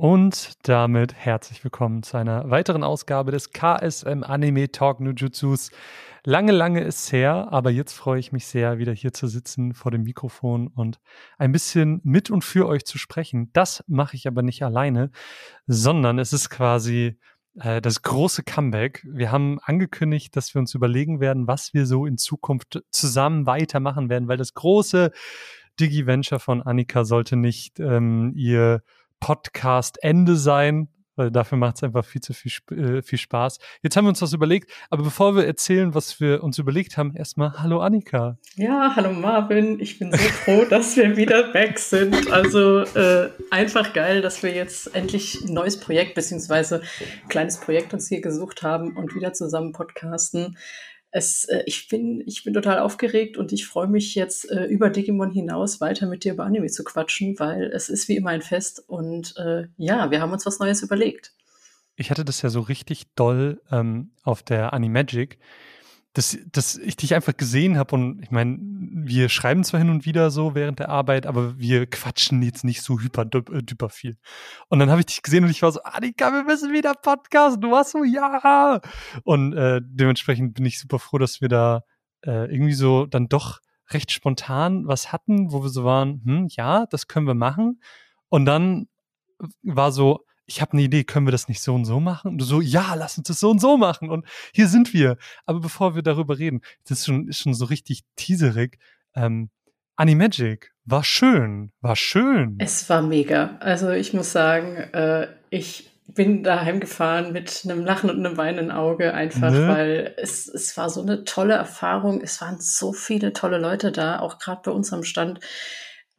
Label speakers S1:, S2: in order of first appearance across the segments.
S1: Und damit herzlich willkommen zu einer weiteren Ausgabe des KSM Anime Talk Nujutsus. Lange, lange ist her, aber jetzt freue ich mich sehr, wieder hier zu sitzen vor dem Mikrofon und ein bisschen mit und für euch zu sprechen. Das mache ich aber nicht alleine, sondern es ist quasi äh, das große Comeback. Wir haben angekündigt, dass wir uns überlegen werden, was wir so in Zukunft zusammen weitermachen werden, weil das große Digi-Venture von Annika sollte nicht ähm, ihr Podcast-Ende sein, weil dafür macht es einfach viel zu viel, äh, viel Spaß. Jetzt haben wir uns was überlegt, aber bevor wir erzählen, was wir uns überlegt haben, erstmal Hallo Annika.
S2: Ja, hallo Marvin. Ich bin so froh, dass wir wieder back sind. Also äh, einfach geil, dass wir jetzt endlich ein neues Projekt beziehungsweise ein kleines Projekt uns hier gesucht haben und wieder zusammen podcasten es, äh, ich, bin, ich bin total aufgeregt und ich freue mich jetzt äh, über Digimon hinaus weiter mit dir über Anime zu quatschen, weil es ist wie immer ein Fest und äh, ja, wir haben uns was Neues überlegt.
S1: Ich hatte das ja so richtig doll ähm, auf der Animagic, dass, dass ich dich einfach gesehen habe und ich meine, wir schreiben zwar hin und wieder so während der Arbeit, aber wir quatschen jetzt nicht so hyper äh, düper viel. Und dann habe ich dich gesehen und ich war so, Annika, wir müssen wieder Podcast. Du warst so, ja. Und äh, dementsprechend bin ich super froh, dass wir da äh, irgendwie so dann doch recht spontan was hatten, wo wir so waren, hm, ja, das können wir machen. Und dann war so, ich habe eine Idee, können wir das nicht so und so machen? Und du so, ja, lass uns das so und so machen. Und hier sind wir. Aber bevor wir darüber reden, das ist schon, ist schon so richtig teaserig. Ähm, Animagic war schön, war schön.
S2: Es war mega. Also ich muss sagen, äh, ich bin daheim gefahren mit einem Lachen und einem weinenden Auge, einfach ne? weil es, es war so eine tolle Erfahrung. Es waren so viele tolle Leute da, auch gerade bei uns am Stand.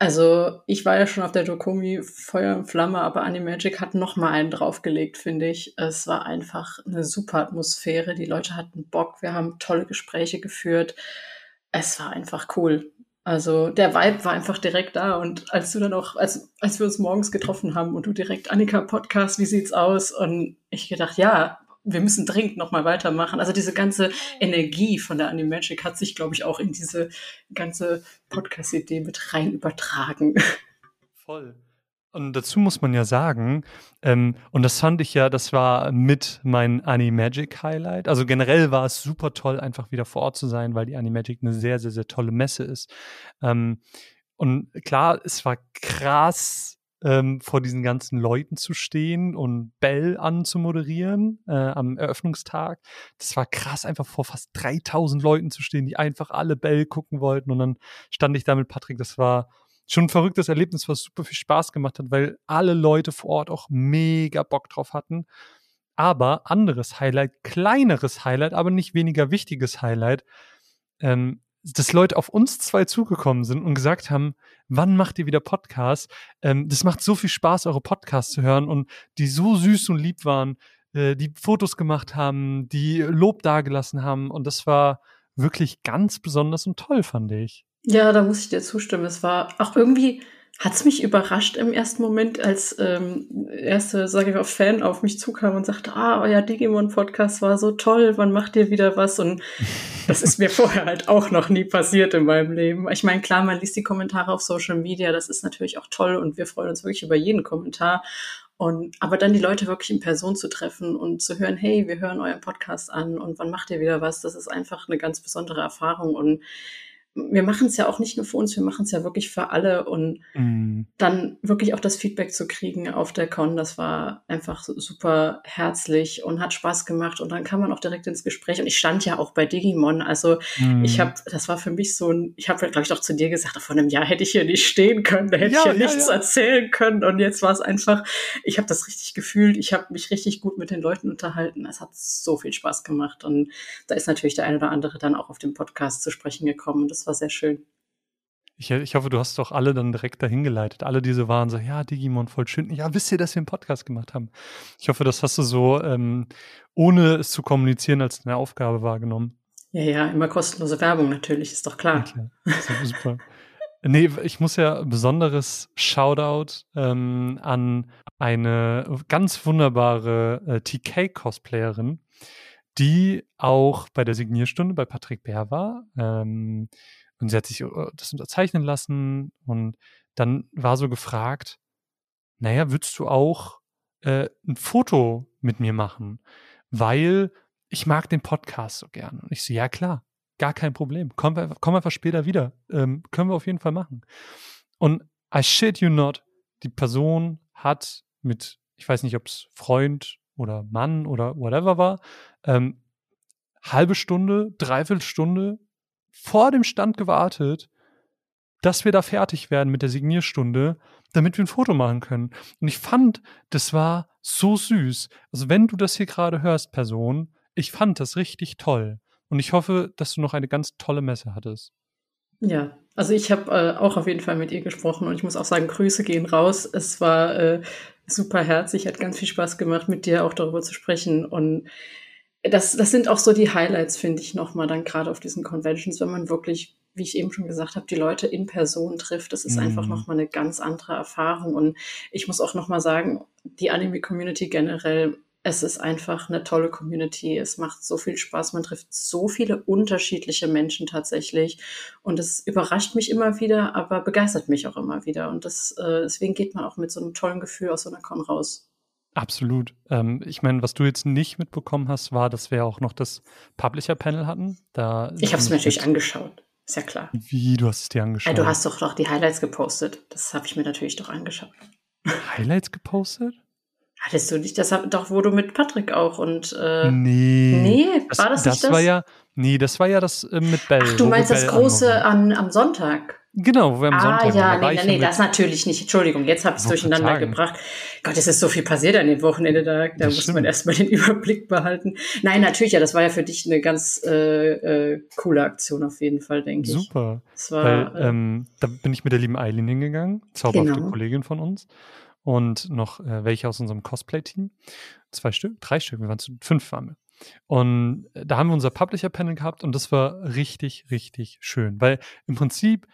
S2: Also ich war ja schon auf der Dokomi Feuer und Flamme, aber Animagic hat noch mal einen draufgelegt, finde ich. Es war einfach eine super Atmosphäre. Die Leute hatten Bock. Wir haben tolle Gespräche geführt. Es war einfach cool. Also der Vibe war einfach direkt da. Und als du dann auch, als, als wir uns morgens getroffen haben und du direkt Annika Podcast, wie sieht's aus? Und ich gedacht, ja, wir müssen dringend nochmal weitermachen. Also diese ganze Energie von der Animagic hat sich, glaube ich, auch in diese ganze Podcast-Idee mit rein übertragen.
S1: Voll. Und dazu muss man ja sagen, ähm, und das fand ich ja, das war mit mein Animagic Highlight. Also generell war es super toll, einfach wieder vor Ort zu sein, weil die Animagic eine sehr, sehr, sehr tolle Messe ist. Ähm, und klar, es war krass ähm, vor diesen ganzen Leuten zu stehen und Bell anzumoderieren äh, am Eröffnungstag. Das war krass, einfach vor fast 3000 Leuten zu stehen, die einfach alle Bell gucken wollten. Und dann stand ich da mit Patrick. Das war schon ein verrücktes Erlebnis, was super viel Spaß gemacht hat, weil alle Leute vor Ort auch mega Bock drauf hatten. Aber anderes Highlight, kleineres Highlight, aber nicht weniger wichtiges Highlight, ähm, dass Leute auf uns zwei zugekommen sind und gesagt haben, wann macht ihr wieder Podcasts? Ähm, das macht so viel Spaß, eure Podcasts zu hören und die so süß und lieb waren, äh, die Fotos gemacht haben, die Lob dagelassen haben und das war wirklich ganz besonders und toll, fand ich.
S2: Ja, da muss ich dir zustimmen. Es war auch irgendwie, hat es mich überrascht im ersten Moment, als ähm, erste, sage ich mal, Fan auf mich zukam und sagte, ah, euer Digimon-Podcast war so toll, wann macht ihr wieder was? Und das ist mir vorher halt auch noch nie passiert in meinem Leben. Ich meine, klar, man liest die Kommentare auf Social Media, das ist natürlich auch toll und wir freuen uns wirklich über jeden Kommentar. Und aber dann die Leute wirklich in Person zu treffen und zu hören, hey, wir hören euren Podcast an und wann macht ihr wieder was, das ist einfach eine ganz besondere Erfahrung. Und wir machen es ja auch nicht nur für uns, wir machen es ja wirklich für alle und mm. dann wirklich auch das Feedback zu kriegen auf der Con, das war einfach super herzlich und hat Spaß gemacht und dann kam man auch direkt ins Gespräch und ich stand ja auch bei Digimon, also mm. ich habe, das war für mich so ein, ich habe glaube ich auch zu dir gesagt, vor einem Jahr hätte ich hier nicht stehen können, da hätte ja, ich hier ja, nichts ja. erzählen können und jetzt war es einfach, ich habe das richtig gefühlt, ich habe mich richtig gut mit den Leuten unterhalten, es hat so viel Spaß gemacht und da ist natürlich der eine oder andere dann auch auf dem Podcast zu sprechen gekommen das war war sehr schön.
S1: Ich, ich, hoffe, du hast doch alle dann direkt dahin geleitet. Alle diese waren so, ja, Digimon, voll schön. Ja, wisst ihr, dass wir einen Podcast gemacht haben? Ich hoffe, das hast du so, ähm, ohne es zu kommunizieren, als eine Aufgabe wahrgenommen.
S2: Ja, ja, immer kostenlose Werbung natürlich, ist doch klar. Klar.
S1: Super. nee, ich muss ja besonderes Shoutout ähm, an eine ganz wunderbare äh, TK-Cosplayerin, die auch bei der Signierstunde bei Patrick Bär war. Ähm, und sie hat sich äh, das unterzeichnen lassen und dann war so gefragt, naja, würdest du auch äh, ein Foto mit mir machen, weil ich mag den Podcast so gern. Und ich so, ja klar, gar kein Problem. Komm, komm einfach später wieder. Ähm, können wir auf jeden Fall machen. Und I shit you not, die Person hat mit, ich weiß nicht, ob es Freund oder Mann oder whatever war, ähm, halbe Stunde, dreiviertel Stunde vor dem Stand gewartet, dass wir da fertig werden mit der Signierstunde, damit wir ein Foto machen können. Und ich fand, das war so süß. Also wenn du das hier gerade hörst, Person, ich fand das richtig toll. Und ich hoffe, dass du noch eine ganz tolle Messe hattest.
S2: Ja, also ich habe äh, auch auf jeden Fall mit ihr gesprochen und ich muss auch sagen, Grüße gehen raus. Es war äh, super herzlich, hat ganz viel Spaß gemacht, mit dir auch darüber zu sprechen. Und das, das sind auch so die Highlights, finde ich, nochmal dann gerade auf diesen Conventions, wenn man wirklich, wie ich eben schon gesagt habe, die Leute in Person trifft. Das ist mhm. einfach nochmal eine ganz andere Erfahrung. Und ich muss auch nochmal sagen, die Anime-Community generell es ist einfach eine tolle Community. Es macht so viel Spaß. Man trifft so viele unterschiedliche Menschen tatsächlich. Und es überrascht mich immer wieder, aber begeistert mich auch immer wieder. Und das, äh, deswegen geht man auch mit so einem tollen Gefühl aus so einer Con raus.
S1: Absolut. Ähm, ich meine, was du jetzt nicht mitbekommen hast, war, dass wir auch noch das Publisher-Panel hatten. Da
S2: ich habe es mir natürlich angeschaut. Ist ja klar.
S1: Wie, du hast es dir angeschaut?
S2: Ja, du hast doch doch die Highlights gepostet. Das habe ich mir natürlich doch angeschaut.
S1: Highlights gepostet?
S2: Hattest du nicht, das doch, wo du mit Patrick auch und
S1: äh, Nee.
S2: Nee, war das, das nicht das?
S1: War ja, nee, das war ja das äh, mit Bell.
S2: Ach, du meinst das große an, am Sonntag?
S1: Genau, wo wir am
S2: ah,
S1: Sonntag
S2: ja, nee, nee, nee, das natürlich nicht. Entschuldigung, jetzt habe ich es durcheinander Tagen. gebracht. Gott, es ist so viel passiert an dem Wochenende, da, da muss stimmt. man erstmal den Überblick behalten. Nein, natürlich, ja, das war ja für dich eine ganz äh, äh, coole Aktion auf jeden Fall, denke
S1: ich. Super. War, Weil, äh, ähm, da bin ich mit der lieben Eileen hingegangen, zauberhafte genau. Kollegin von uns und noch äh, welche aus unserem Cosplay-Team. Zwei Stück, drei Stück, wir waren zu fünf waren wir. Und äh, da haben wir unser Publisher-Panel gehabt und das war richtig, richtig schön, weil im Prinzip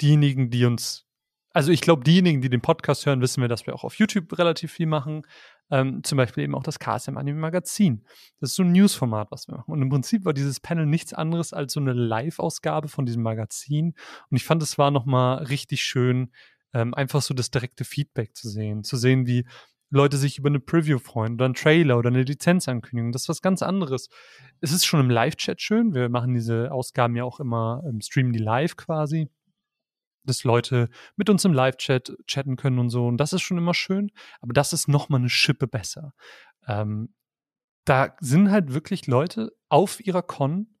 S1: diejenigen, die uns, also ich glaube, diejenigen, die den Podcast hören, wissen wir, dass wir auch auf YouTube relativ viel machen. Ähm, zum Beispiel eben auch das KSM Anime Magazin. Das ist so ein News-Format, was wir machen. Und im Prinzip war dieses Panel nichts anderes als so eine Live-Ausgabe von diesem Magazin. Und ich fand, es war nochmal richtig schön, ähm, einfach so das direkte Feedback zu sehen, zu sehen, wie Leute sich über eine Preview freuen oder einen Trailer oder eine Lizenzankündigung. Das ist was ganz anderes. Es ist schon im Live-Chat schön. Wir machen diese Ausgaben ja auch immer, ähm, streamen die live quasi, dass Leute mit uns im Live-Chat chatten können und so. Und das ist schon immer schön. Aber das ist noch mal eine Schippe besser. Ähm, da sind halt wirklich Leute auf ihrer Con,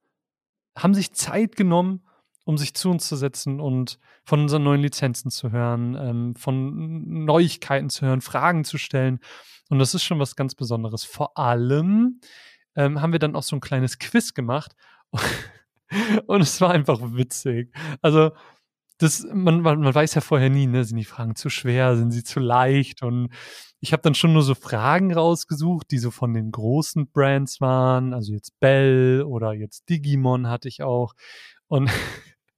S1: haben sich Zeit genommen um sich zu uns zu setzen und von unseren neuen Lizenzen zu hören, ähm, von Neuigkeiten zu hören, Fragen zu stellen. Und das ist schon was ganz Besonderes. Vor allem ähm, haben wir dann auch so ein kleines Quiz gemacht. und es war einfach witzig. Also, das, man, man, man weiß ja vorher nie, ne? sind die Fragen zu schwer, sind sie zu leicht? Und ich habe dann schon nur so Fragen rausgesucht, die so von den großen Brands waren, also jetzt Bell oder jetzt Digimon hatte ich auch. Und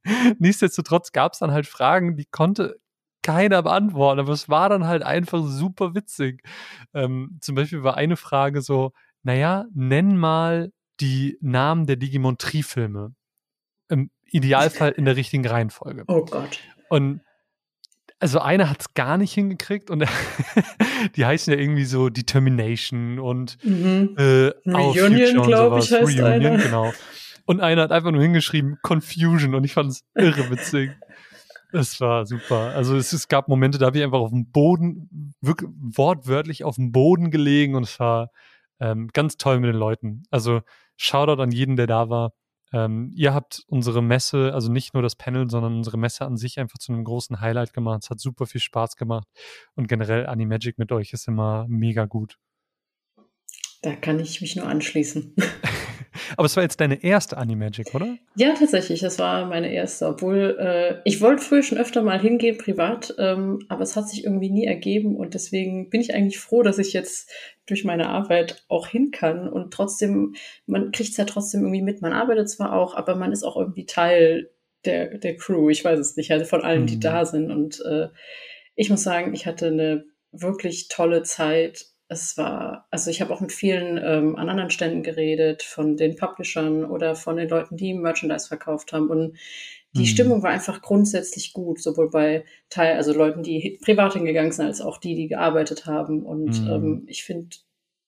S1: Nichtsdestotrotz gab es dann halt Fragen, die konnte keiner beantworten, aber es war dann halt einfach super witzig. Ähm, zum Beispiel war eine Frage so, naja, nenn mal die Namen der Digimon Tri-Filme. Im Idealfall in der richtigen Reihenfolge.
S2: Oh Gott.
S1: Und also einer hat es gar nicht hingekriegt und die heißen ja irgendwie so Determination und
S2: mhm. äh, Reunion, glaube ich, heißt Reunion, einer.
S1: genau. Und einer hat einfach nur hingeschrieben Confusion und ich fand es irre witzig. Es war super. Also es, es, gab Momente, da habe ich einfach auf dem Boden, wirklich wortwörtlich auf dem Boden gelegen und es war ähm, ganz toll mit den Leuten. Also Shoutout an jeden, der da war. Ähm, ihr habt unsere Messe, also nicht nur das Panel, sondern unsere Messe an sich einfach zu einem großen Highlight gemacht. Es hat super viel Spaß gemacht und generell Animagic mit euch ist immer mega gut.
S2: Da kann ich mich nur anschließen.
S1: Aber es war jetzt deine erste Animagic, oder?
S2: Ja, tatsächlich. Das war meine erste. Obwohl, äh, ich wollte früher schon öfter mal hingehen, privat, ähm, aber es hat sich irgendwie nie ergeben und deswegen bin ich eigentlich froh, dass ich jetzt durch meine Arbeit auch hin kann und trotzdem, man kriegt es ja trotzdem irgendwie mit. Man arbeitet zwar auch, aber man ist auch irgendwie Teil der, der Crew. Ich weiß es nicht, also von allen, die mhm. da sind. Und äh, ich muss sagen, ich hatte eine wirklich tolle Zeit es war, also ich habe auch mit vielen ähm, an anderen Ständen geredet, von den Publishern oder von den Leuten, die Merchandise verkauft haben. Und die mhm. Stimmung war einfach grundsätzlich gut, sowohl bei Teil, also Leuten, die privat hingegangen sind, als auch die, die gearbeitet haben. Und mhm. ähm, ich finde,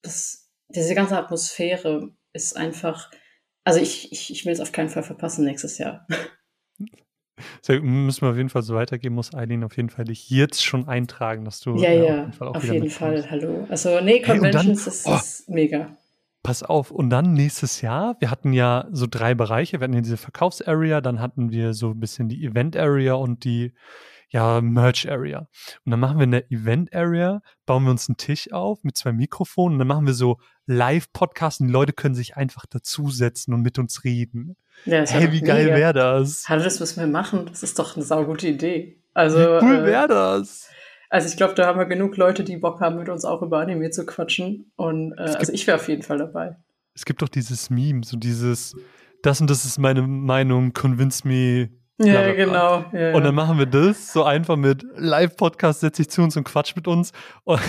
S2: dass diese ganze Atmosphäre ist einfach, also ich, ich, ich will es auf keinen Fall verpassen nächstes Jahr.
S1: Sehr, müssen wir auf jeden Fall so weitergehen, muss Eileen auf jeden Fall dich jetzt schon eintragen, dass du.
S2: Ja, ja, auf jeden Fall, auf jeden Fall hallo. Also, nee, Conventions hey, dann, ist, oh, mega.
S1: Pass auf, und dann nächstes Jahr, wir hatten ja so drei Bereiche. Wir hatten ja diese Verkaufsarea, dann hatten wir so ein bisschen die Event-Area und die ja, Merch-Area. Und dann machen wir in der Event-Area, bauen wir uns einen Tisch auf mit zwei Mikrofonen und dann machen wir so Live-Podcasts und die Leute können sich einfach dazusetzen und mit uns reden. Ja, hey, wie geil wäre das?
S2: Hallo, das müssen wir machen. Das ist doch eine saugute Idee. Also,
S1: wie cool wäre äh, das?
S2: Also ich glaube, da haben wir genug Leute, die Bock haben, mit uns auch über Anime zu quatschen. Und äh, also ich wäre auf jeden Fall dabei.
S1: Es gibt doch dieses Meme, so dieses, das und das ist meine Meinung, convince me.
S2: Ja, genau. Ja,
S1: und dann machen wir das so einfach mit Live-Podcast, setze ich zu uns und quatsch mit uns. Und,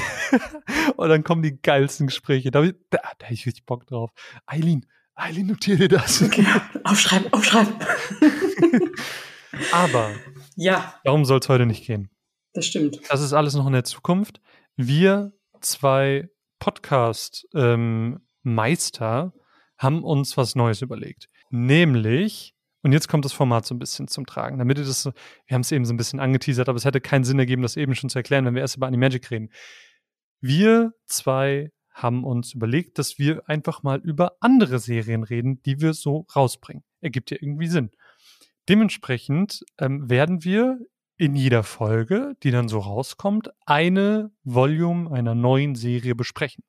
S1: und dann kommen die geilsten Gespräche. Da, da, da hätte ich richtig Bock drauf. Eileen, Eileen, notiere dir das.
S2: Okay. Aufschreiben, aufschreiben.
S1: Aber
S2: ja.
S1: darum soll es heute nicht gehen.
S2: Das stimmt.
S1: Das ist alles noch in der Zukunft. Wir zwei Podcast-Meister ähm, haben uns was Neues überlegt. Nämlich, und jetzt kommt das Format so ein bisschen zum Tragen, damit ihr das, wir haben es eben so ein bisschen angeteasert, aber es hätte keinen Sinn ergeben, das eben schon zu erklären, wenn wir erst über Animagic reden. Wir zwei haben uns überlegt, dass wir einfach mal über andere Serien reden, die wir so rausbringen. Ergibt ja irgendwie Sinn. Dementsprechend ähm, werden wir in jeder Folge, die dann so rauskommt, eine Volume einer neuen Serie besprechen.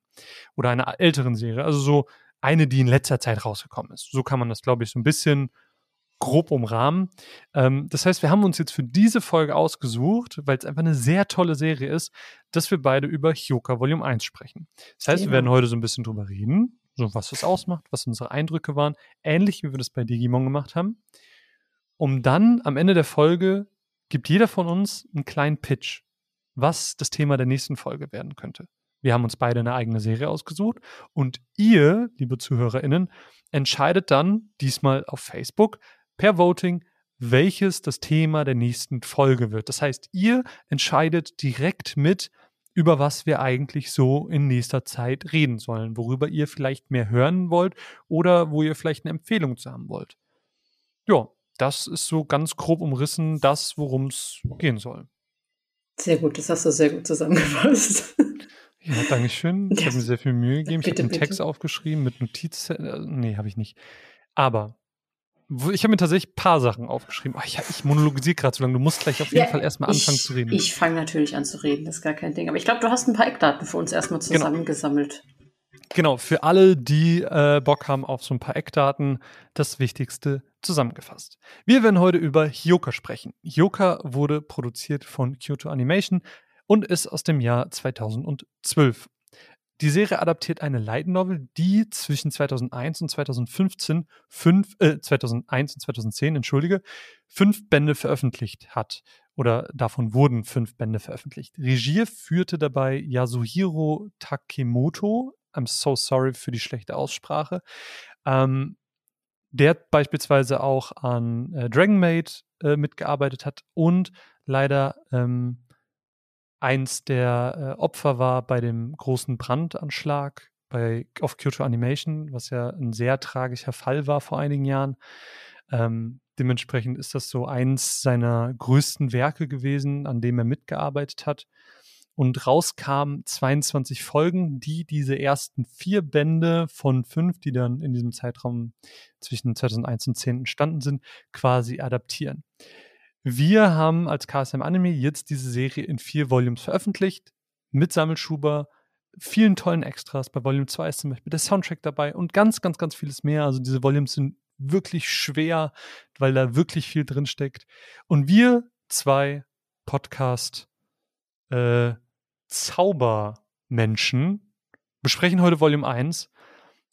S1: Oder einer älteren Serie. Also so eine, die in letzter Zeit rausgekommen ist. So kann man das, glaube ich, so ein bisschen grob umrahmen. Ähm, das heißt, wir haben uns jetzt für diese Folge ausgesucht, weil es einfach eine sehr tolle Serie ist, dass wir beide über Hyoka Volume 1 sprechen. Das heißt, genau. wir werden heute so ein bisschen drüber reden, so was das ausmacht, was unsere Eindrücke waren, ähnlich wie wir das bei Digimon gemacht haben, um dann am Ende der Folge gibt jeder von uns einen kleinen Pitch, was das Thema der nächsten Folge werden könnte. Wir haben uns beide eine eigene Serie ausgesucht und ihr, liebe ZuhörerInnen, entscheidet dann diesmal auf Facebook per Voting, welches das Thema der nächsten Folge wird. Das heißt, ihr entscheidet direkt mit, über was wir eigentlich so in nächster Zeit reden sollen, worüber ihr vielleicht mehr hören wollt oder wo ihr vielleicht eine Empfehlung zu haben wollt. Ja, das ist so ganz grob umrissen das, worum es gehen soll.
S2: Sehr gut, das hast du sehr gut zusammengefasst.
S1: Ja, danke schön. Ich ja. habe mir sehr viel Mühe gegeben. Bitte, ich habe einen Text aufgeschrieben mit Notizen. Äh, nee, habe ich nicht. Aber ich habe mir tatsächlich ein paar Sachen aufgeschrieben. Oh, ich, ich monologisiere gerade so lange. Du musst gleich auf jeden ja, Fall erstmal anfangen
S2: ich,
S1: zu reden.
S2: Ich fange natürlich an zu reden, das ist gar kein Ding. Aber ich glaube, du hast ein paar Eckdaten für uns erstmal genau. zusammengesammelt.
S1: Genau. Genau, für alle, die äh, Bock haben auf so ein paar Eckdaten, das Wichtigste zusammengefasst. Wir werden heute über Hyoka sprechen. Hyoka wurde produziert von Kyoto Animation und ist aus dem Jahr 2012. Die Serie adaptiert eine Light Novel, die zwischen 2001 und 2015 fünf, äh, 2001 und 2010, entschuldige, fünf Bände veröffentlicht hat. Oder davon wurden fünf Bände veröffentlicht. Regie führte dabei Yasuhiro Takemoto, I'm so sorry für die schlechte Aussprache. Ähm, der beispielsweise auch an äh, Dragon Maid äh, mitgearbeitet hat und leider ähm, eins der äh, Opfer war bei dem großen Brandanschlag bei, auf Kyoto Animation, was ja ein sehr tragischer Fall war vor einigen Jahren. Ähm, dementsprechend ist das so eins seiner größten Werke gewesen, an dem er mitgearbeitet hat und rauskamen 22 Folgen, die diese ersten vier Bände von fünf, die dann in diesem Zeitraum zwischen 2001 und 10 entstanden sind, quasi adaptieren. Wir haben als KSM Anime jetzt diese Serie in vier Volumes veröffentlicht, mit Sammelschuber, vielen tollen Extras. Bei Volume 2 ist zum Beispiel der Soundtrack dabei und ganz, ganz, ganz vieles mehr. Also diese Volumes sind wirklich schwer, weil da wirklich viel drin steckt. Und wir zwei Podcast äh, Zaubermenschen besprechen heute Volume 1.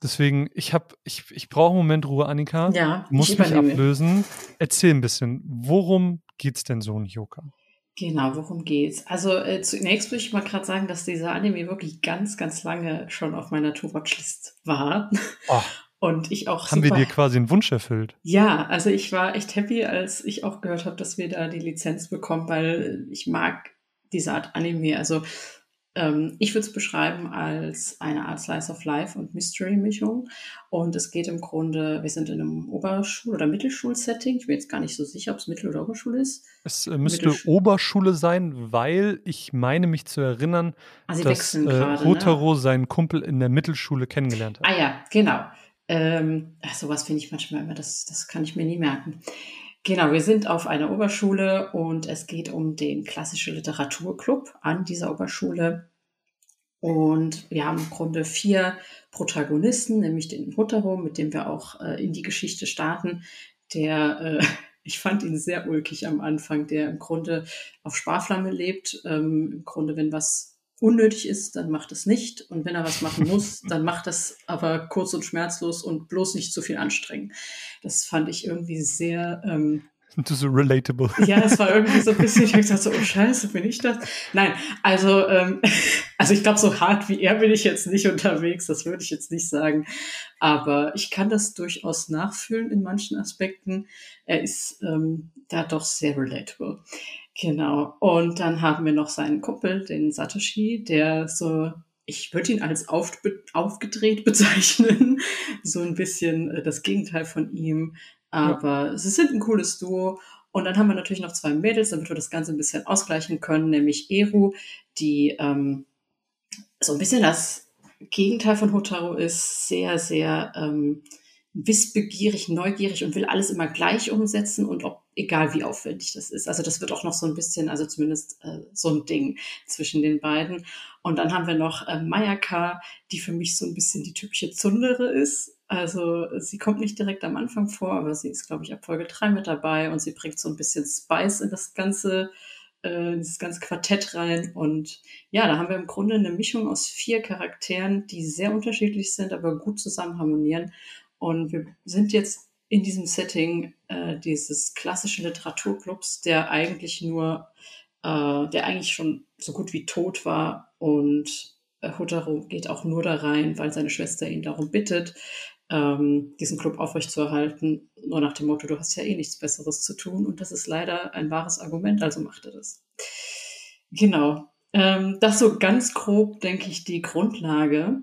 S1: Deswegen, ich habe, ich, ich brauche einen Moment Ruhe, Annika.
S2: Ja,
S1: ich muss mich ablösen. Erzähl ein bisschen, worum geht's denn so in Yoka?
S2: Genau, worum geht's? Also äh, zunächst würde ich mal gerade sagen, dass dieser Anime wirklich ganz, ganz lange schon auf meiner To-Watch-List war.
S1: Oh.
S2: Und ich auch.
S1: Haben wir dir quasi einen Wunsch erfüllt?
S2: Ja, also ich war echt happy, als ich auch gehört habe, dass wir da die Lizenz bekommen, weil ich mag diese Art Anime. Also ähm, ich würde es beschreiben als eine Art Slice of Life und Mystery-Mischung. Und es geht im Grunde, wir sind in einem Oberschul- oder Mittelschulsetting. Ich bin jetzt gar nicht so sicher, ob es Mittel- oder Oberschule ist.
S1: Es äh, müsste Oberschule sein, weil ich meine mich zu erinnern,
S2: ah,
S1: dass äh,
S2: grade,
S1: Rotaro ne? seinen Kumpel in der Mittelschule kennengelernt hat.
S2: Ah ja, genau. Ähm, sowas finde ich manchmal immer, das, das kann ich mir nie merken. Genau, wir sind auf einer Oberschule und es geht um den klassischen Literaturclub an dieser Oberschule. Und wir haben im Grunde vier Protagonisten, nämlich den Hutaro, mit dem wir auch äh, in die Geschichte starten, der, äh, ich fand ihn sehr ulkig am Anfang, der im Grunde auf Sparflamme lebt. Ähm, Im Grunde, wenn was unnötig ist, dann macht es nicht. Und wenn er was machen muss, dann macht es aber kurz und schmerzlos und bloß nicht zu viel anstrengen. Das fand ich irgendwie sehr. Ähm,
S1: das ist so relatable.
S2: Ja, das war irgendwie so ein bisschen, ich dachte so, oh Scheiße, bin ich das? Nein, also, ähm, also ich glaube, so hart wie er bin ich jetzt nicht unterwegs, das würde ich jetzt nicht sagen. Aber ich kann das durchaus nachfühlen in manchen Aspekten. Er ist ähm, da doch sehr relatable. Genau. Und dann haben wir noch seinen Kumpel, den Satoshi, der so, ich würde ihn als auf, aufgedreht bezeichnen. so ein bisschen äh, das Gegenteil von ihm. Aber ja. sie sind ein cooles Duo. Und dann haben wir natürlich noch zwei Mädels, damit wir das Ganze ein bisschen ausgleichen können, nämlich Eru, die ähm, so ein bisschen das Gegenteil von Hotaru ist, sehr, sehr ähm, wissbegierig, neugierig und will alles immer gleich umsetzen und ob, egal wie aufwendig das ist. Also das wird auch noch so ein bisschen, also zumindest äh, so ein Ding zwischen den beiden. Und dann haben wir noch äh, Mayaka, die für mich so ein bisschen die typische Zundere ist. Also sie kommt nicht direkt am Anfang vor, aber sie ist, glaube ich, ab Folge drei mit dabei und sie bringt so ein bisschen Spice in das ganze, äh, in das ganze Quartett rein. Und ja, da haben wir im Grunde eine Mischung aus vier Charakteren, die sehr unterschiedlich sind, aber gut zusammen harmonieren. Und wir sind jetzt in diesem Setting äh, dieses klassischen Literaturclubs, der eigentlich nur, äh, der eigentlich schon so gut wie tot war und äh, Hotaro geht auch nur da rein, weil seine Schwester ihn darum bittet, ähm, diesen Club aufrechtzuerhalten, nur nach dem Motto, du hast ja eh nichts Besseres zu tun und das ist leider ein wahres Argument, also macht er das. Genau. Ähm, das so ganz grob, denke ich, die Grundlage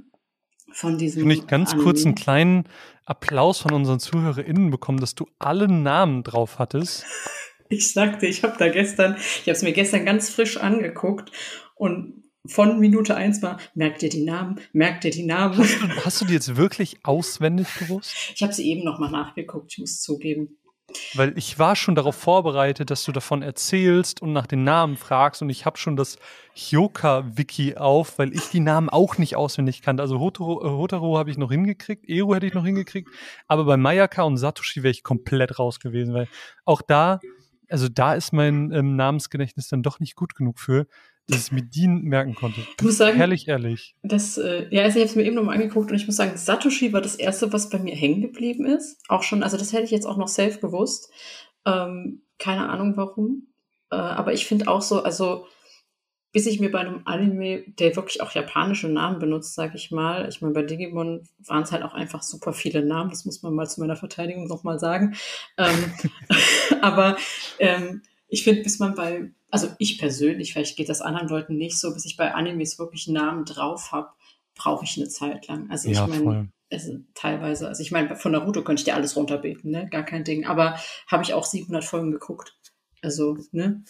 S2: von diesem.
S1: Kann ich ganz Anime. kurz einen kleinen Applaus von unseren ZuhörerInnen bekommen, dass du alle Namen drauf hattest?
S2: ich sagte, ich habe da gestern, ich habe es mir gestern ganz frisch angeguckt und von Minute eins war, merkt ihr die Namen, merkt ihr die Namen.
S1: Hast du, hast du die jetzt wirklich auswendig gewusst?
S2: Ich habe sie eben nochmal nachgeguckt, ich muss zugeben.
S1: Weil ich war schon darauf vorbereitet, dass du davon erzählst und nach den Namen fragst und ich habe schon das Hyoka-Wiki auf, weil ich die Namen auch nicht auswendig kannte. Also äh, Hotaro habe ich noch hingekriegt, Eru hätte ich noch hingekriegt, aber bei Mayaka und Satoshi wäre ich komplett raus gewesen, weil auch da, also da ist mein ähm, Namensgedächtnis dann doch nicht gut genug für dass ich mir die merken konnte.
S2: Ich muss sagen,
S1: herrlich ehrlich.
S2: Das, äh, ja, also ich habe es mir eben nochmal angeguckt und ich muss sagen, Satoshi war das erste, was bei mir hängen geblieben ist. Auch schon, also das hätte ich jetzt auch noch safe gewusst. Ähm, keine Ahnung warum. Äh, aber ich finde auch so, also bis ich mir bei einem Anime, der wirklich auch japanische Namen benutzt, sage ich mal. Ich meine, bei Digimon waren es halt auch einfach super viele Namen. Das muss man mal zu meiner Verteidigung nochmal sagen. Ähm, aber ähm, ich finde, bis man bei also ich persönlich, vielleicht geht das anderen Leuten nicht so, bis ich bei Animes wirklich Namen drauf habe, brauche ich eine Zeit lang. Also ich ja, meine, also teilweise, also ich meine, von Naruto könnte ich dir alles runterbeten, ne? Gar kein Ding. Aber habe ich auch 700 Folgen geguckt. Also, ne?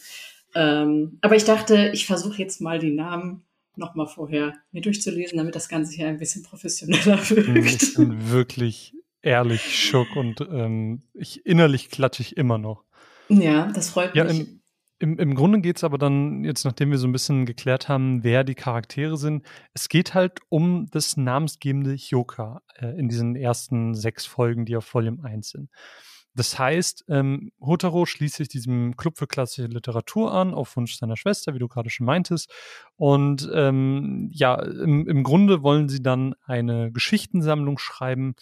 S2: Ähm, aber ich dachte, ich versuche jetzt mal die Namen nochmal vorher mir durchzulesen, damit das Ganze hier ein bisschen professioneller wirkt.
S1: Ich bin wirklich ehrlich schock und ähm, ich innerlich klatsche ich immer noch.
S2: Ja, das freut ja, mich.
S1: Im, im, Im Grunde geht es aber dann, jetzt nachdem wir so ein bisschen geklärt haben, wer die Charaktere sind, es geht halt um das namensgebende Hyoka äh, in diesen ersten sechs Folgen, die auf Volume 1 sind. Das heißt, ähm, Hotaro schließt sich diesem Club für klassische Literatur an, auf Wunsch seiner Schwester, wie du gerade schon meintest. Und ähm, ja, im, im Grunde wollen sie dann eine Geschichtensammlung schreiben,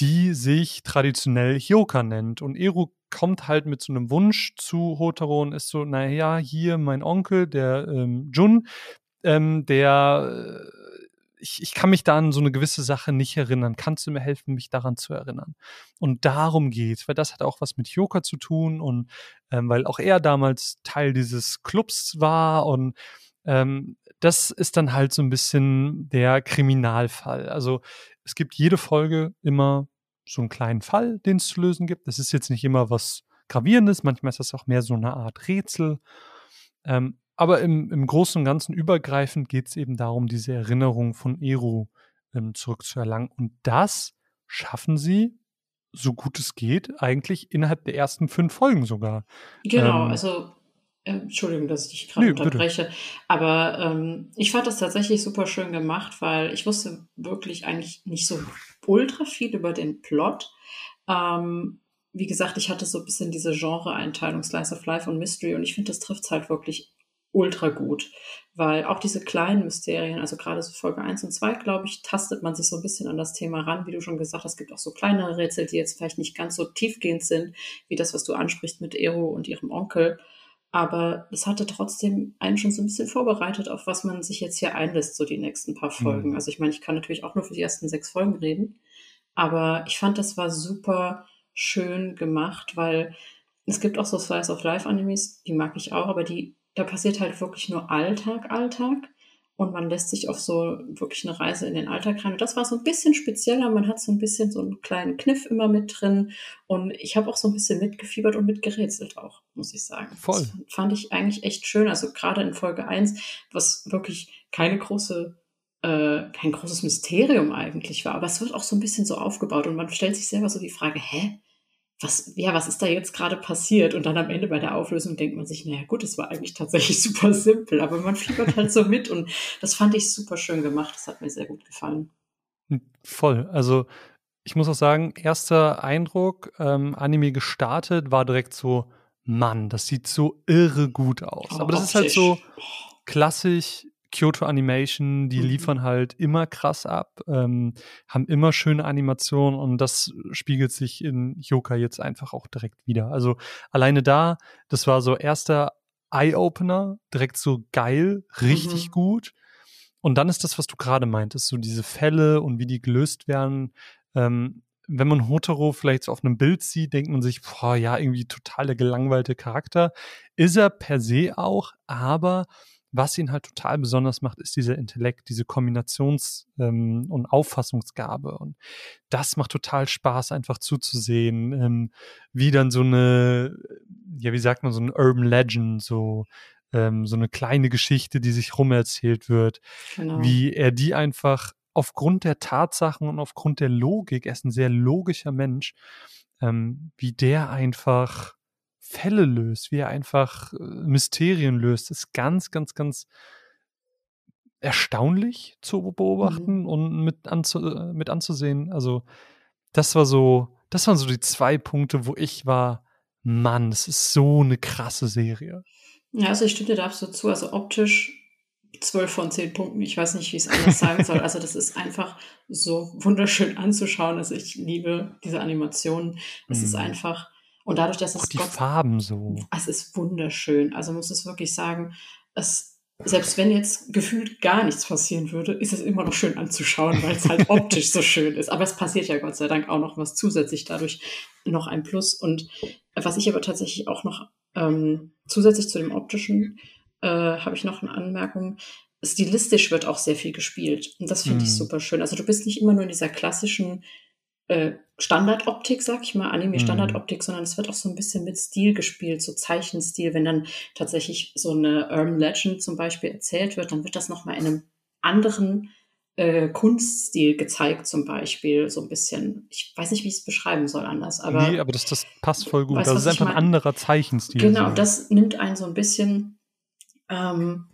S1: die sich traditionell Hyoka nennt. Und Eru kommt halt mit so einem Wunsch zu Hotaro und ist so, naja, hier mein Onkel, der ähm, Jun, ähm, der ich, ich kann mich da an so eine gewisse Sache nicht erinnern. Kannst du mir helfen, mich daran zu erinnern? Und darum geht's, weil das hat auch was mit Joker zu tun und ähm, weil auch er damals Teil dieses Clubs war und ähm, das ist dann halt so ein bisschen der Kriminalfall. Also es gibt jede Folge immer so einen kleinen Fall, den es zu lösen gibt. Das ist jetzt nicht immer was Gravierendes, manchmal ist das auch mehr so eine Art Rätsel. Ähm, aber im, im Großen und Ganzen übergreifend geht es eben darum, diese Erinnerung von Eru ähm, zurückzuerlangen. Und das schaffen sie, so gut es geht, eigentlich innerhalb der ersten fünf Folgen sogar.
S2: Genau, ähm, also äh, Entschuldigung, dass ich dich gerade nee, unterbreche. Bitte. Aber ähm, ich fand das tatsächlich super schön gemacht, weil ich wusste wirklich eigentlich nicht so ultra viel über den Plot. Ähm, wie gesagt, ich hatte so ein bisschen diese Genre-Einteilung, Slice of Life und Mystery und ich finde, das trifft es halt wirklich ultra gut, weil auch diese kleinen Mysterien, also gerade so Folge 1 und 2, glaube ich, tastet man sich so ein bisschen an das Thema ran, wie du schon gesagt hast, es gibt auch so kleinere Rätsel, die jetzt vielleicht nicht ganz so tiefgehend sind, wie das, was du ansprichst mit Ero und ihrem Onkel, aber es hatte trotzdem einen schon so ein bisschen vorbereitet, auf was man sich jetzt hier einlässt, so die nächsten paar Folgen. Mhm. Also ich meine, ich kann natürlich auch nur für die ersten sechs Folgen reden, aber ich fand, das war super schön gemacht, weil es gibt auch so Slice of Life Animes, die mag ich auch, aber die da passiert halt wirklich nur Alltag, Alltag. Und man lässt sich auf so wirklich eine Reise in den Alltag rein. Und das war so ein bisschen spezieller. Man hat so ein bisschen so einen kleinen Kniff immer mit drin. Und ich habe auch so ein bisschen mitgefiebert und mitgerätselt auch, muss ich sagen.
S1: Voll.
S2: Das fand ich eigentlich echt schön. Also gerade in Folge 1, was wirklich keine große äh, kein großes Mysterium eigentlich war, aber es wird auch so ein bisschen so aufgebaut und man stellt sich selber so die Frage, hä, was, ja, was ist da jetzt gerade passiert? Und dann am Ende bei der Auflösung denkt man sich, naja, gut, es war eigentlich tatsächlich super simpel, aber man fiebert halt so mit und das fand ich super schön gemacht. Das hat mir sehr gut gefallen.
S1: Hm, voll. Also, ich muss auch sagen, erster Eindruck, ähm, Anime gestartet, war direkt so, Mann, das sieht so irre gut aus. Oh, aber das optisch. ist halt so klassisch Kyoto Animation, die mhm. liefern halt immer krass ab, ähm, haben immer schöne Animationen und das spiegelt sich in Yoka jetzt einfach auch direkt wieder. Also alleine da, das war so erster Eye-Opener, direkt so geil, richtig mhm. gut. Und dann ist das, was du gerade meintest, so diese Fälle und wie die gelöst werden. Ähm, wenn man Hotaro vielleicht so auf einem Bild sieht, denkt man sich, boah, ja, irgendwie total der gelangweilte Charakter. Ist er per se auch, aber was ihn halt total besonders macht, ist dieser Intellekt, diese Kombinations- ähm, und Auffassungsgabe. Und das macht total Spaß, einfach zuzusehen, ähm, wie dann so eine, ja, wie sagt man, so ein Urban Legend, so, ähm, so eine kleine Geschichte, die sich rumerzählt wird, genau. wie er die einfach aufgrund der Tatsachen und aufgrund der Logik, er ist ein sehr logischer Mensch, ähm, wie der einfach Fälle löst, wie er einfach äh, Mysterien löst, ist ganz, ganz, ganz erstaunlich zu beobachten mhm. und mit, anzu, äh, mit anzusehen. Also, das war so, das waren so die zwei Punkte, wo ich war, Mann, es ist so eine krasse Serie.
S2: Ja, also ich stimme dir da absolut zu. Also optisch zwölf von zehn Punkten. Ich weiß nicht, wie ich es anders sagen soll. Also das ist einfach so wunderschön anzuschauen. Also ich liebe diese Animationen. Es mm. ist mhm. einfach und dadurch, dass es.
S1: Auch die Gott, Farben so.
S2: Es ist wunderschön. Also muss es wirklich sagen, es, selbst wenn jetzt gefühlt gar nichts passieren würde, ist es immer noch schön anzuschauen, weil es halt optisch so schön ist. Aber es passiert ja Gott sei Dank auch noch was zusätzlich dadurch noch ein Plus. Und was ich aber tatsächlich auch noch ähm, zusätzlich zu dem optischen äh, habe ich noch eine Anmerkung. Stilistisch wird auch sehr viel gespielt. Und das finde mm. ich mhm. super schön. Also du bist nicht immer nur in dieser klassischen äh, Standardoptik, sag ich mal, Anime-Standardoptik, mhm. sondern es wird auch so ein bisschen mit Stil gespielt, so Zeichenstil. Wenn dann tatsächlich so eine Urban Legend zum Beispiel erzählt wird, dann wird das nochmal in einem anderen äh, Kunststil gezeigt, zum Beispiel, so ein bisschen. Ich weiß nicht, wie ich es beschreiben soll anders, aber.
S1: Nee, aber das, das passt voll gut. Weißt, das ist einfach ein anderer Zeichenstil.
S2: Genau, so. das nimmt einen so ein bisschen ähm,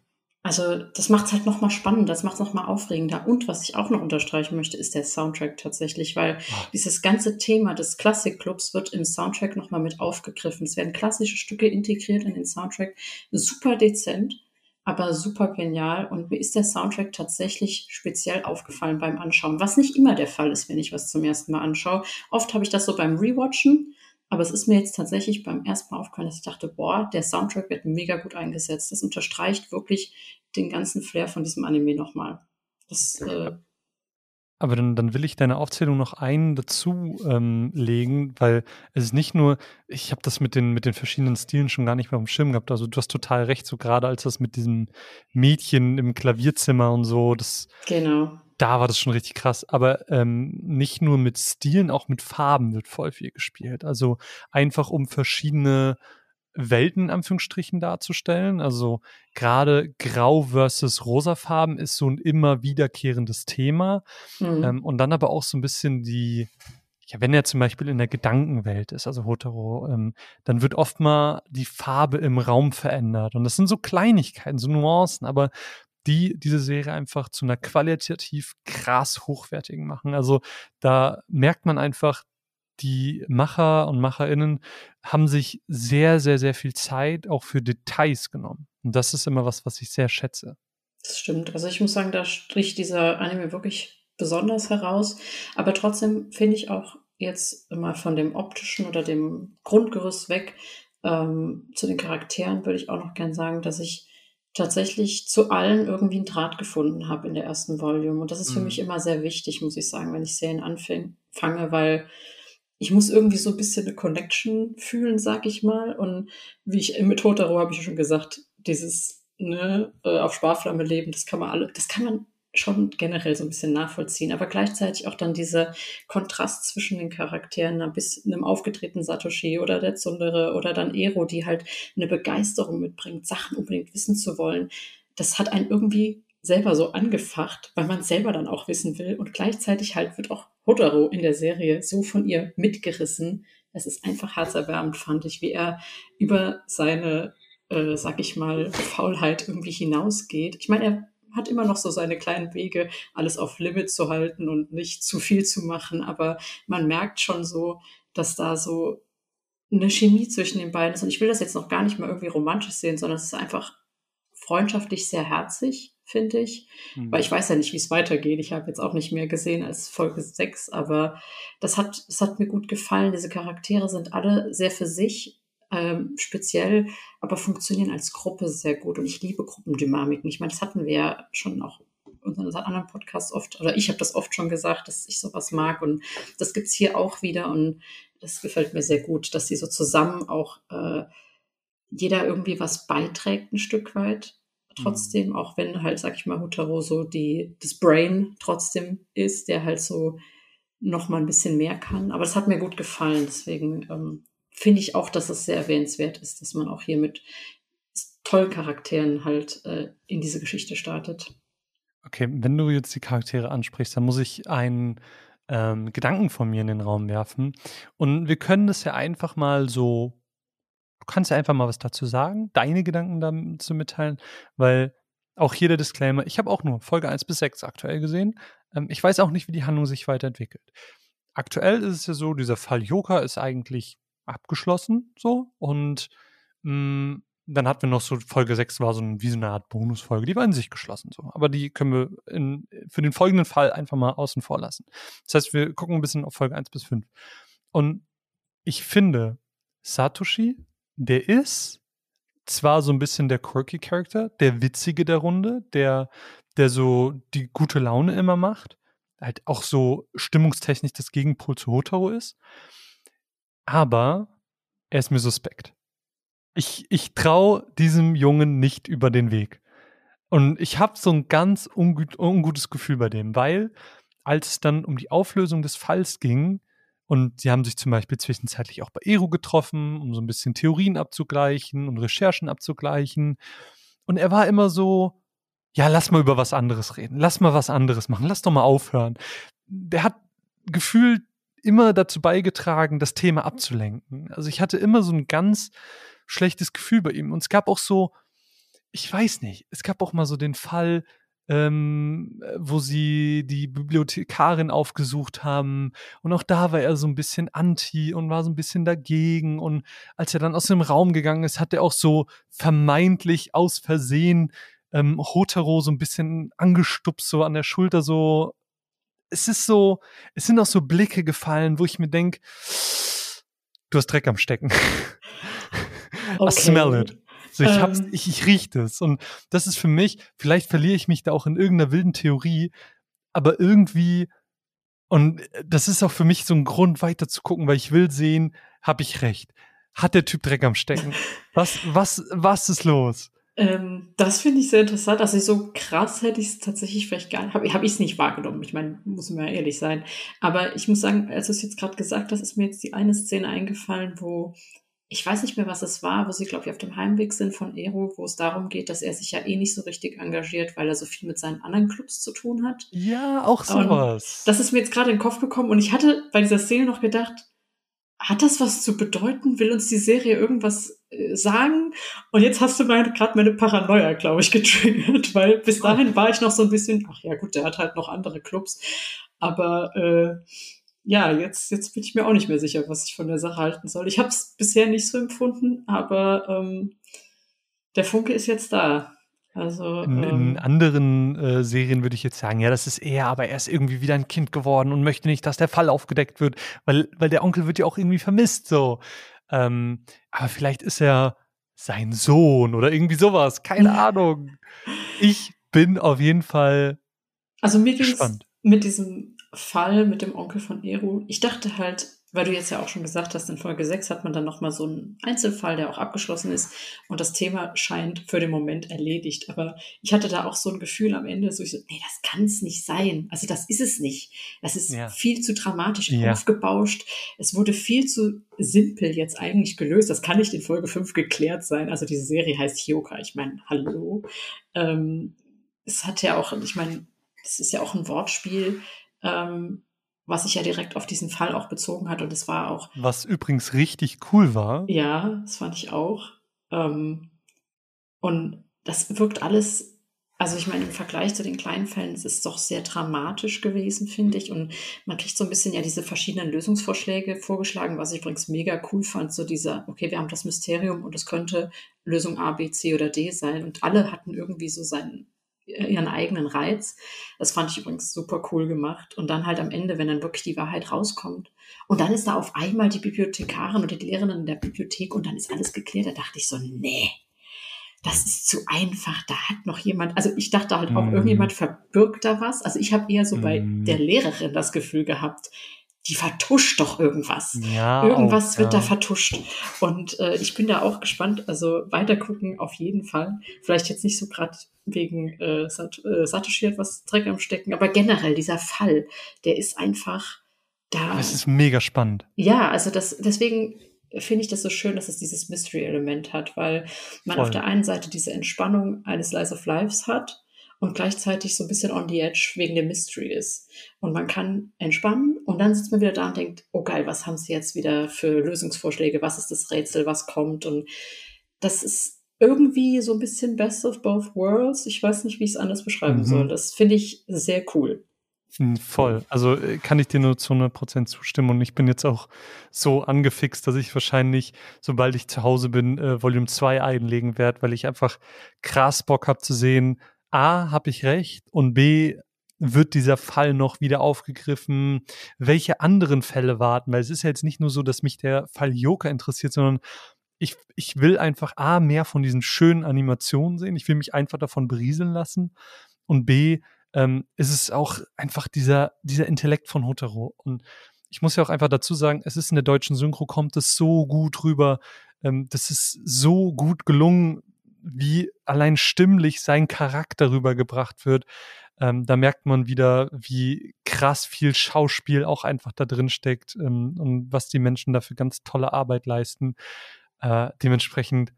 S2: also das macht es halt nochmal spannender, das macht es nochmal aufregender. Und was ich auch noch unterstreichen möchte, ist der Soundtrack tatsächlich, weil oh. dieses ganze Thema des Klassikclubs wird im Soundtrack nochmal mit aufgegriffen. Es werden klassische Stücke integriert in den Soundtrack. Super dezent, aber super genial. Und mir ist der Soundtrack tatsächlich speziell aufgefallen beim Anschauen, was nicht immer der Fall ist, wenn ich was zum ersten Mal anschaue. Oft habe ich das so beim Rewatchen aber es ist mir jetzt tatsächlich beim ersten Mal aufgefallen, dass ich dachte, boah, der Soundtrack wird mega gut eingesetzt. Das unterstreicht wirklich den ganzen Flair von diesem Anime nochmal. Das, äh,
S1: aber dann, dann will ich deine Aufzählung noch einen dazu ähm, legen, weil es ist nicht nur, ich habe das mit den, mit den verschiedenen Stilen schon gar nicht mehr auf dem Schirm gehabt. Also du hast total recht, so gerade als das mit diesem Mädchen im Klavierzimmer und so, das
S2: genau.
S1: Da war das schon richtig krass. Aber ähm, nicht nur mit Stilen, auch mit Farben wird voll viel gespielt. Also einfach um verschiedene Welten, Anführungsstrichen, darzustellen. Also gerade Grau versus Rosafarben ist so ein immer wiederkehrendes Thema. Mhm. Ähm, und dann aber auch so ein bisschen die, ja, wenn er zum Beispiel in der Gedankenwelt ist, also Hotaro, ähm, dann wird oft mal die Farbe im Raum verändert. Und das sind so Kleinigkeiten, so Nuancen, aber die diese Serie einfach zu einer qualitativ krass hochwertigen machen. Also da merkt man einfach, die Macher und Macherinnen haben sich sehr, sehr, sehr viel Zeit auch für Details genommen. Und das ist immer was, was ich sehr schätze.
S2: Das stimmt. Also ich muss sagen, da strich dieser Anime wirklich besonders heraus. Aber trotzdem finde ich auch jetzt mal von dem optischen oder dem Grundgerüst weg ähm, zu den Charakteren würde ich auch noch gern sagen, dass ich tatsächlich zu allen irgendwie einen Draht gefunden habe in der ersten Volume. Und das ist für mhm. mich immer sehr wichtig, muss ich sagen, wenn ich Serien anfange, weil ich muss irgendwie so ein bisschen eine Connection fühlen, sag ich mal. Und wie ich mit Totaro habe ich schon gesagt, dieses ne, äh, auf Sparflamme leben, das kann man alle, das kann man schon generell so ein bisschen nachvollziehen, aber gleichzeitig auch dann dieser Kontrast zwischen den Charakteren, ein bisschen einem aufgetretenen Satoshi oder der Zundere oder dann Ero, die halt eine Begeisterung mitbringt, Sachen unbedingt wissen zu wollen. Das hat einen irgendwie selber so angefacht, weil man selber dann auch wissen will und gleichzeitig halt wird auch Hotaro in der Serie so von ihr mitgerissen. Es ist einfach herzerwärmend, fand ich, wie er über seine, äh, sag ich mal, Faulheit irgendwie hinausgeht. Ich meine, er hat immer noch so seine kleinen Wege, alles auf Limit zu halten und nicht zu viel zu machen, aber man merkt schon so, dass da so eine Chemie zwischen den beiden ist. Und ich will das jetzt noch gar nicht mal irgendwie romantisch sehen, sondern es ist einfach freundschaftlich sehr herzig finde ich. Mhm. Weil ich weiß ja nicht, wie es weitergeht. Ich habe jetzt auch nicht mehr gesehen als Folge 6, aber das hat, das hat mir gut gefallen. Diese Charaktere sind alle sehr für sich ähm, speziell, aber funktionieren als Gruppe sehr gut. Und ich liebe Gruppendynamiken. Ich meine, das hatten wir ja schon auch in unseren anderen Podcasts oft, oder ich habe das oft schon gesagt, dass ich sowas mag. Und das gibt es hier auch wieder. Und das gefällt mir sehr gut, dass sie so zusammen auch äh, jeder irgendwie was beiträgt, ein Stück weit trotzdem, mhm. auch wenn halt, sag ich mal, Hutaro so die, das Brain trotzdem ist, der halt so noch mal ein bisschen mehr kann. Aber es hat mir gut gefallen, deswegen ähm, finde ich auch, dass es sehr erwähnenswert ist, dass man auch hier mit tollen Charakteren halt äh, in diese Geschichte startet.
S1: Okay, wenn du jetzt die Charaktere ansprichst, dann muss ich einen ähm, Gedanken von mir in den Raum werfen. Und wir können das ja einfach mal so Du kannst ja einfach mal was dazu sagen, deine Gedanken dazu mitteilen, weil auch hier der Disclaimer, ich habe auch nur Folge 1 bis 6 aktuell gesehen. Ähm, ich weiß auch nicht, wie die Handlung sich weiterentwickelt. Aktuell ist es ja so, dieser Fall Joker ist eigentlich abgeschlossen, so, und mh, mm, dann hatten wir noch so, Folge 6 war so ein, wie so eine Art Bonusfolge, die war in sich geschlossen, so. Aber die können wir in, für den folgenden Fall einfach mal außen vor lassen. Das heißt, wir gucken ein bisschen auf Folge 1 bis 5. Und ich finde, Satoshi der ist zwar so ein bisschen der quirky Charakter, der Witzige der Runde, der, der so die gute Laune immer macht, halt auch so stimmungstechnisch das Gegenpol zu Hotaro ist, aber er ist mir suspekt. Ich, ich traue diesem Jungen nicht über den Weg. Und ich habe so ein ganz ungut, ungutes Gefühl bei dem, weil als es dann um die Auflösung des Falls ging, und sie haben sich zum Beispiel zwischenzeitlich auch bei Ero getroffen, um so ein bisschen Theorien abzugleichen und Recherchen abzugleichen. Und er war immer so, ja, lass mal über was anderes reden, lass mal was anderes machen, lass doch mal aufhören. Der hat gefühlt immer dazu beigetragen, das Thema abzulenken. Also ich hatte immer so ein ganz schlechtes Gefühl bei ihm. Und es gab auch so, ich weiß nicht, es gab auch mal so den Fall, ähm, wo sie die Bibliothekarin aufgesucht haben. Und auch da war er so ein bisschen anti und war so ein bisschen dagegen. Und als er dann aus dem Raum gegangen ist, hat er auch so vermeintlich aus Versehen ähm, Hotero so ein bisschen angestupst, so an der Schulter, so. Es ist so, es sind auch so Blicke gefallen, wo ich mir denke, du hast Dreck am Stecken. Okay. I smell it. So, ich, hab's, ähm. ich, ich riech das. Und das ist für mich, vielleicht verliere ich mich da auch in irgendeiner wilden Theorie, aber irgendwie, und das ist auch für mich so ein Grund, weiter zu gucken, weil ich will sehen, habe ich recht. Hat der Typ Dreck am Stecken? Was, was, was ist los?
S2: Ähm, das finde ich sehr interessant. Also so krass hätte ich es tatsächlich vielleicht gar nicht, habe hab ich es nicht wahrgenommen. Ich meine, muss man ja ehrlich sein. Aber ich muss sagen, als du es jetzt gerade gesagt hast, ist mir jetzt die eine Szene eingefallen, wo ich weiß nicht mehr, was es war, wo sie, glaube ich, auf dem Heimweg sind von Ero, wo es darum geht, dass er sich ja eh nicht so richtig engagiert, weil er so viel mit seinen anderen Clubs zu tun hat.
S1: Ja, auch sowas.
S2: Und das ist mir jetzt gerade in den Kopf gekommen und ich hatte bei dieser Szene noch gedacht, hat das was zu bedeuten? Will uns die Serie irgendwas sagen? Und jetzt hast du meine, gerade meine Paranoia, glaube ich, getriggert, weil bis dahin war ich noch so ein bisschen, ach ja gut, der hat halt noch andere Clubs. Aber äh, ja, jetzt, jetzt bin ich mir auch nicht mehr sicher, was ich von der Sache halten soll. Ich habe es bisher nicht so empfunden, aber ähm, der Funke ist jetzt da. Also,
S1: in, in ähm, anderen äh, Serien würde ich jetzt sagen, ja, das ist er, aber er ist irgendwie wieder ein Kind geworden und möchte nicht, dass der Fall aufgedeckt wird, weil, weil der Onkel wird ja auch irgendwie vermisst, so. Ähm, aber vielleicht ist er sein Sohn oder irgendwie sowas, keine Ahnung. Ich bin auf jeden Fall
S2: also mir ging es mit diesem Fall mit dem Onkel von Eru, ich dachte halt, weil du jetzt ja auch schon gesagt hast, in Folge 6 hat man dann nochmal so einen Einzelfall, der auch abgeschlossen ist und das Thema scheint für den Moment erledigt. Aber ich hatte da auch so ein Gefühl am Ende, so ich so, nee, das kann es nicht sein. Also das ist es nicht. Das ist ja. viel zu dramatisch ja. aufgebauscht. Es wurde viel zu simpel jetzt eigentlich gelöst. Das kann nicht in Folge 5 geklärt sein. Also diese Serie heißt Hyoka. Ich meine, hallo. Ähm, es hat ja auch, ich meine, das ist ja auch ein Wortspiel ähm, was sich ja direkt auf diesen Fall auch bezogen hat. Und es war auch.
S1: Was übrigens richtig cool war.
S2: Ja, das fand ich auch. Ähm, und das wirkt alles, also ich meine, im Vergleich zu den kleinen Fällen, es ist doch sehr dramatisch gewesen, finde ich. Und man kriegt so ein bisschen ja diese verschiedenen Lösungsvorschläge vorgeschlagen, was ich übrigens mega cool fand. So dieser, okay, wir haben das Mysterium und es könnte Lösung A, B, C oder D sein. Und alle hatten irgendwie so seinen ihren eigenen Reiz. Das fand ich übrigens super cool gemacht. Und dann halt am Ende, wenn dann wirklich die Wahrheit rauskommt. Und dann ist da auf einmal die Bibliothekarin oder die Lehrerin in der Bibliothek und dann ist alles geklärt. Da dachte ich so, nee, das ist zu einfach. Da hat noch jemand, also ich dachte halt auch, mm. irgendjemand verbirgt da was. Also ich habe eher so mm. bei mhm. der Lehrerin das Gefühl gehabt, die vertuscht doch irgendwas. Ja, irgendwas auch, wird ja. da vertuscht. Und äh, ich bin da auch gespannt. Also weiter gucken auf jeden Fall. Vielleicht jetzt nicht so gerade wegen äh, Sat äh, Satoshi hat was Dreck am Stecken, aber generell dieser Fall, der ist einfach da.
S1: Es ist mega spannend.
S2: Ja, also das deswegen finde ich das so schön, dass es dieses Mystery-Element hat, weil man Voll. auf der einen Seite diese Entspannung eines Lies of Lives hat und gleichzeitig so ein bisschen on the edge wegen dem Mystery ist. Und man kann entspannen und dann sitzt man wieder da und denkt, oh geil, was haben sie jetzt wieder für Lösungsvorschläge? Was ist das Rätsel? Was kommt? Und das ist irgendwie so ein bisschen Best of Both Worlds. Ich weiß nicht, wie ich es anders beschreiben mhm. soll. Das finde ich sehr cool.
S1: Hm, voll. Also äh, kann ich dir nur zu 100% zustimmen und ich bin jetzt auch so angefixt, dass ich wahrscheinlich, sobald ich zu Hause bin, äh, Volume 2 einlegen werde, weil ich einfach krass Bock habe zu sehen, A, habe ich recht und B, wird dieser Fall noch wieder aufgegriffen? Welche anderen Fälle warten? Weil es ist ja jetzt nicht nur so, dass mich der Fall Joker interessiert, sondern ich, ich will einfach A, mehr von diesen schönen Animationen sehen. Ich will mich einfach davon berieseln lassen. Und B, ähm, ist es auch einfach dieser, dieser Intellekt von Hotaro. Und ich muss ja auch einfach dazu sagen, es ist in der deutschen Synchro, kommt es so gut rüber. Ähm, das ist so gut gelungen, wie allein stimmlich sein Charakter rübergebracht wird. Ähm, da merkt man wieder, wie krass viel Schauspiel auch einfach da drin steckt ähm, und was die Menschen dafür ganz tolle Arbeit leisten. Äh, dementsprechend,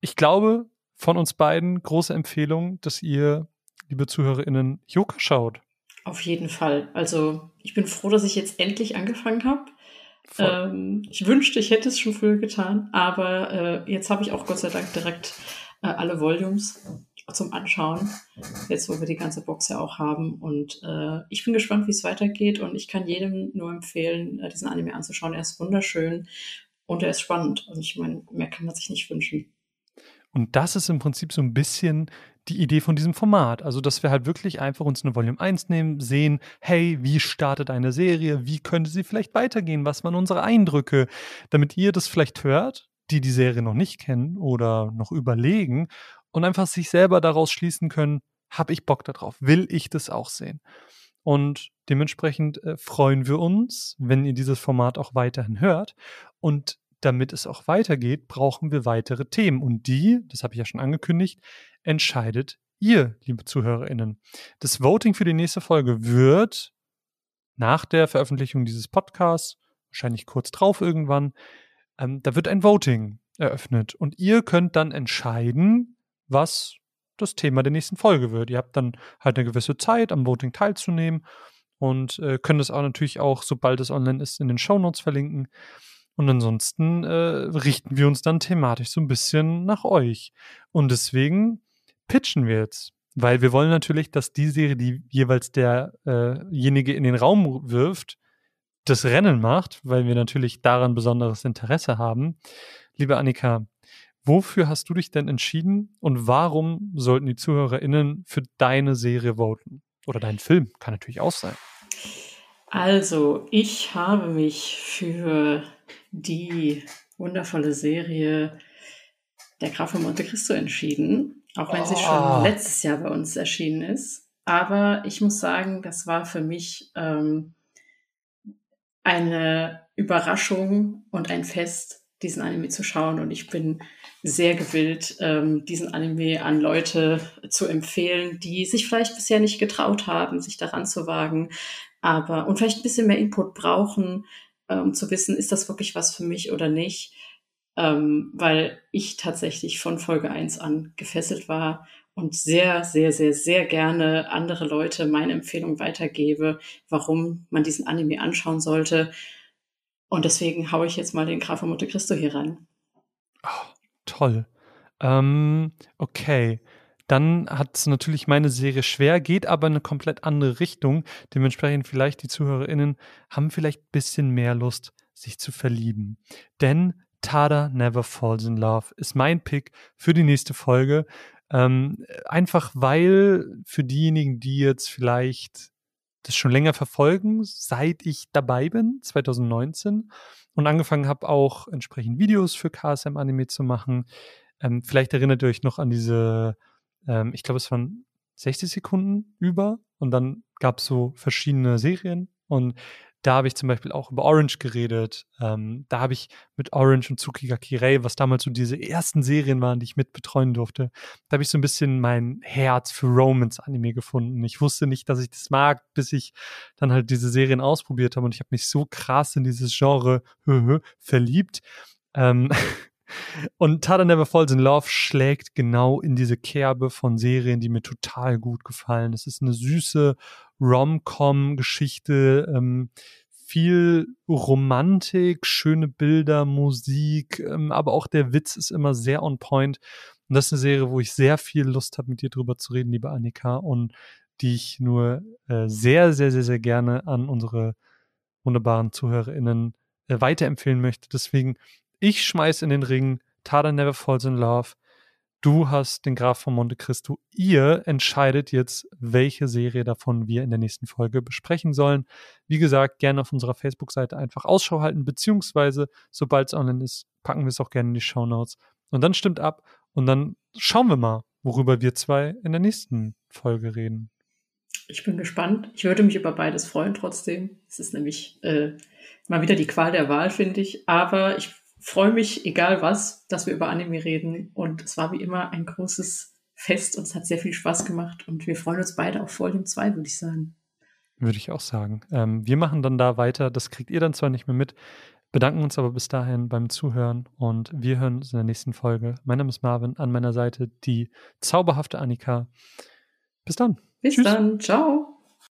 S1: ich glaube, von uns beiden große Empfehlung, dass ihr, liebe ZuhörerInnen, Joker schaut.
S2: Auf jeden Fall. Also, ich bin froh, dass ich jetzt endlich angefangen habe. Ähm, ich wünschte, ich hätte es schon früher getan, aber äh, jetzt habe ich auch Gott sei Dank direkt äh, alle Volumes zum Anschauen, jetzt wo wir die ganze Box ja auch haben. Und äh, ich bin gespannt, wie es weitergeht und ich kann jedem nur empfehlen, äh, diesen Anime anzuschauen. Er ist wunderschön und er ist spannend. Und ich meine, mehr kann man sich nicht wünschen.
S1: Und das ist im Prinzip so ein bisschen die Idee von diesem Format. Also, dass wir halt wirklich einfach uns eine Volume 1 nehmen, sehen, hey, wie startet eine Serie? Wie könnte sie vielleicht weitergehen? Was waren unsere Eindrücke? Damit ihr das vielleicht hört die die Serie noch nicht kennen oder noch überlegen und einfach sich selber daraus schließen können, habe ich Bock darauf, will ich das auch sehen. Und dementsprechend äh, freuen wir uns, wenn ihr dieses Format auch weiterhin hört. Und damit es auch weitergeht, brauchen wir weitere Themen. Und die, das habe ich ja schon angekündigt, entscheidet ihr, liebe ZuhörerInnen. Das Voting für die nächste Folge wird nach der Veröffentlichung dieses Podcasts, wahrscheinlich kurz drauf irgendwann, ähm, da wird ein Voting eröffnet. Und ihr könnt dann entscheiden, was das Thema der nächsten Folge wird. Ihr habt dann halt eine gewisse Zeit, am Voting teilzunehmen und äh, könnt es auch natürlich auch, sobald es online ist, in den Shownotes verlinken. Und ansonsten äh, richten wir uns dann thematisch so ein bisschen nach euch. Und deswegen pitchen wir jetzt. Weil wir wollen natürlich, dass die Serie, die jeweils derjenige äh in den Raum wirft, das Rennen macht, weil wir natürlich daran besonderes Interesse haben. Liebe Annika, wofür hast du dich denn entschieden und warum sollten die ZuhörerInnen für deine Serie voten? Oder deinen Film, kann natürlich auch sein.
S2: Also, ich habe mich für die wundervolle Serie Der Graf von Monte Cristo entschieden, auch wenn oh. sie schon ah. letztes Jahr bei uns erschienen ist. Aber ich muss sagen, das war für mich ähm, eine Überraschung und ein Fest, diesen Anime zu schauen. Und ich bin sehr gewillt, ähm, diesen Anime an Leute zu empfehlen, die sich vielleicht bisher nicht getraut haben, sich daran zu wagen, aber und vielleicht ein bisschen mehr Input brauchen, äh, um zu wissen, ist das wirklich was für mich oder nicht. Ähm, weil ich tatsächlich von Folge 1 an gefesselt war und sehr, sehr, sehr, sehr gerne andere Leute meine Empfehlung weitergebe, warum man diesen Anime anschauen sollte. Und deswegen haue ich jetzt mal den Graf von Monte Cristo hier ran.
S1: Oh, toll. Ähm, okay. Dann hat es natürlich meine Serie schwer, geht aber in eine komplett andere Richtung. Dementsprechend vielleicht die ZuhörerInnen haben vielleicht ein bisschen mehr Lust, sich zu verlieben. Denn Tada Never Falls in Love ist mein Pick für die nächste Folge. Ähm, einfach weil für diejenigen, die jetzt vielleicht das schon länger verfolgen, seit ich dabei bin, 2019, und angefangen habe, auch entsprechend Videos für KSM Anime zu machen. Ähm, vielleicht erinnert ihr euch noch an diese, ähm, ich glaube, es waren 60 Sekunden über und dann gab es so verschiedene Serien und da habe ich zum Beispiel auch über Orange geredet. Ähm, da habe ich mit Orange und Tsukiga Kirei, was damals so diese ersten Serien waren, die ich mit betreuen durfte, da habe ich so ein bisschen mein Herz für Romance-Anime gefunden. Ich wusste nicht, dass ich das mag, bis ich dann halt diese Serien ausprobiert habe und ich habe mich so krass in dieses Genre verliebt. Ähm, Und Tada Never Falls in Love schlägt genau in diese Kerbe von Serien, die mir total gut gefallen. Es ist eine süße Rom-Com-Geschichte, ähm, viel Romantik, schöne Bilder, Musik, ähm, aber auch der Witz ist immer sehr on point. Und das ist eine Serie, wo ich sehr viel Lust habe, mit dir drüber zu reden, liebe Annika, und die ich nur äh, sehr, sehr, sehr, sehr gerne an unsere wunderbaren ZuhörerInnen äh, weiterempfehlen möchte. Deswegen ich schmeiß in den Ring Tada Never Falls in Love. Du hast den Graf von Monte Cristo. Ihr entscheidet jetzt, welche Serie davon wir in der nächsten Folge besprechen sollen. Wie gesagt, gerne auf unserer Facebook-Seite einfach Ausschau halten, beziehungsweise, sobald es online ist, packen wir es auch gerne in die Show Notes. Und dann stimmt ab und dann schauen wir mal, worüber wir zwei in der nächsten Folge reden.
S2: Ich bin gespannt. Ich würde mich über beides freuen trotzdem. Es ist nämlich äh, mal wieder die Qual der Wahl, finde ich. Aber ich freue mich, egal was, dass wir über Anime reden. Und es war wie immer ein großes Fest und es hat sehr viel Spaß gemacht. Und wir freuen uns beide auf Volume 2, würde ich sagen.
S1: Würde ich auch sagen. Ähm, wir machen dann da weiter. Das kriegt ihr dann zwar nicht mehr mit, bedanken uns aber bis dahin beim Zuhören und wir hören uns in der nächsten Folge. Mein Name ist Marvin, an meiner Seite die zauberhafte Annika. Bis dann.
S2: Bis Tschüss. dann. Ciao.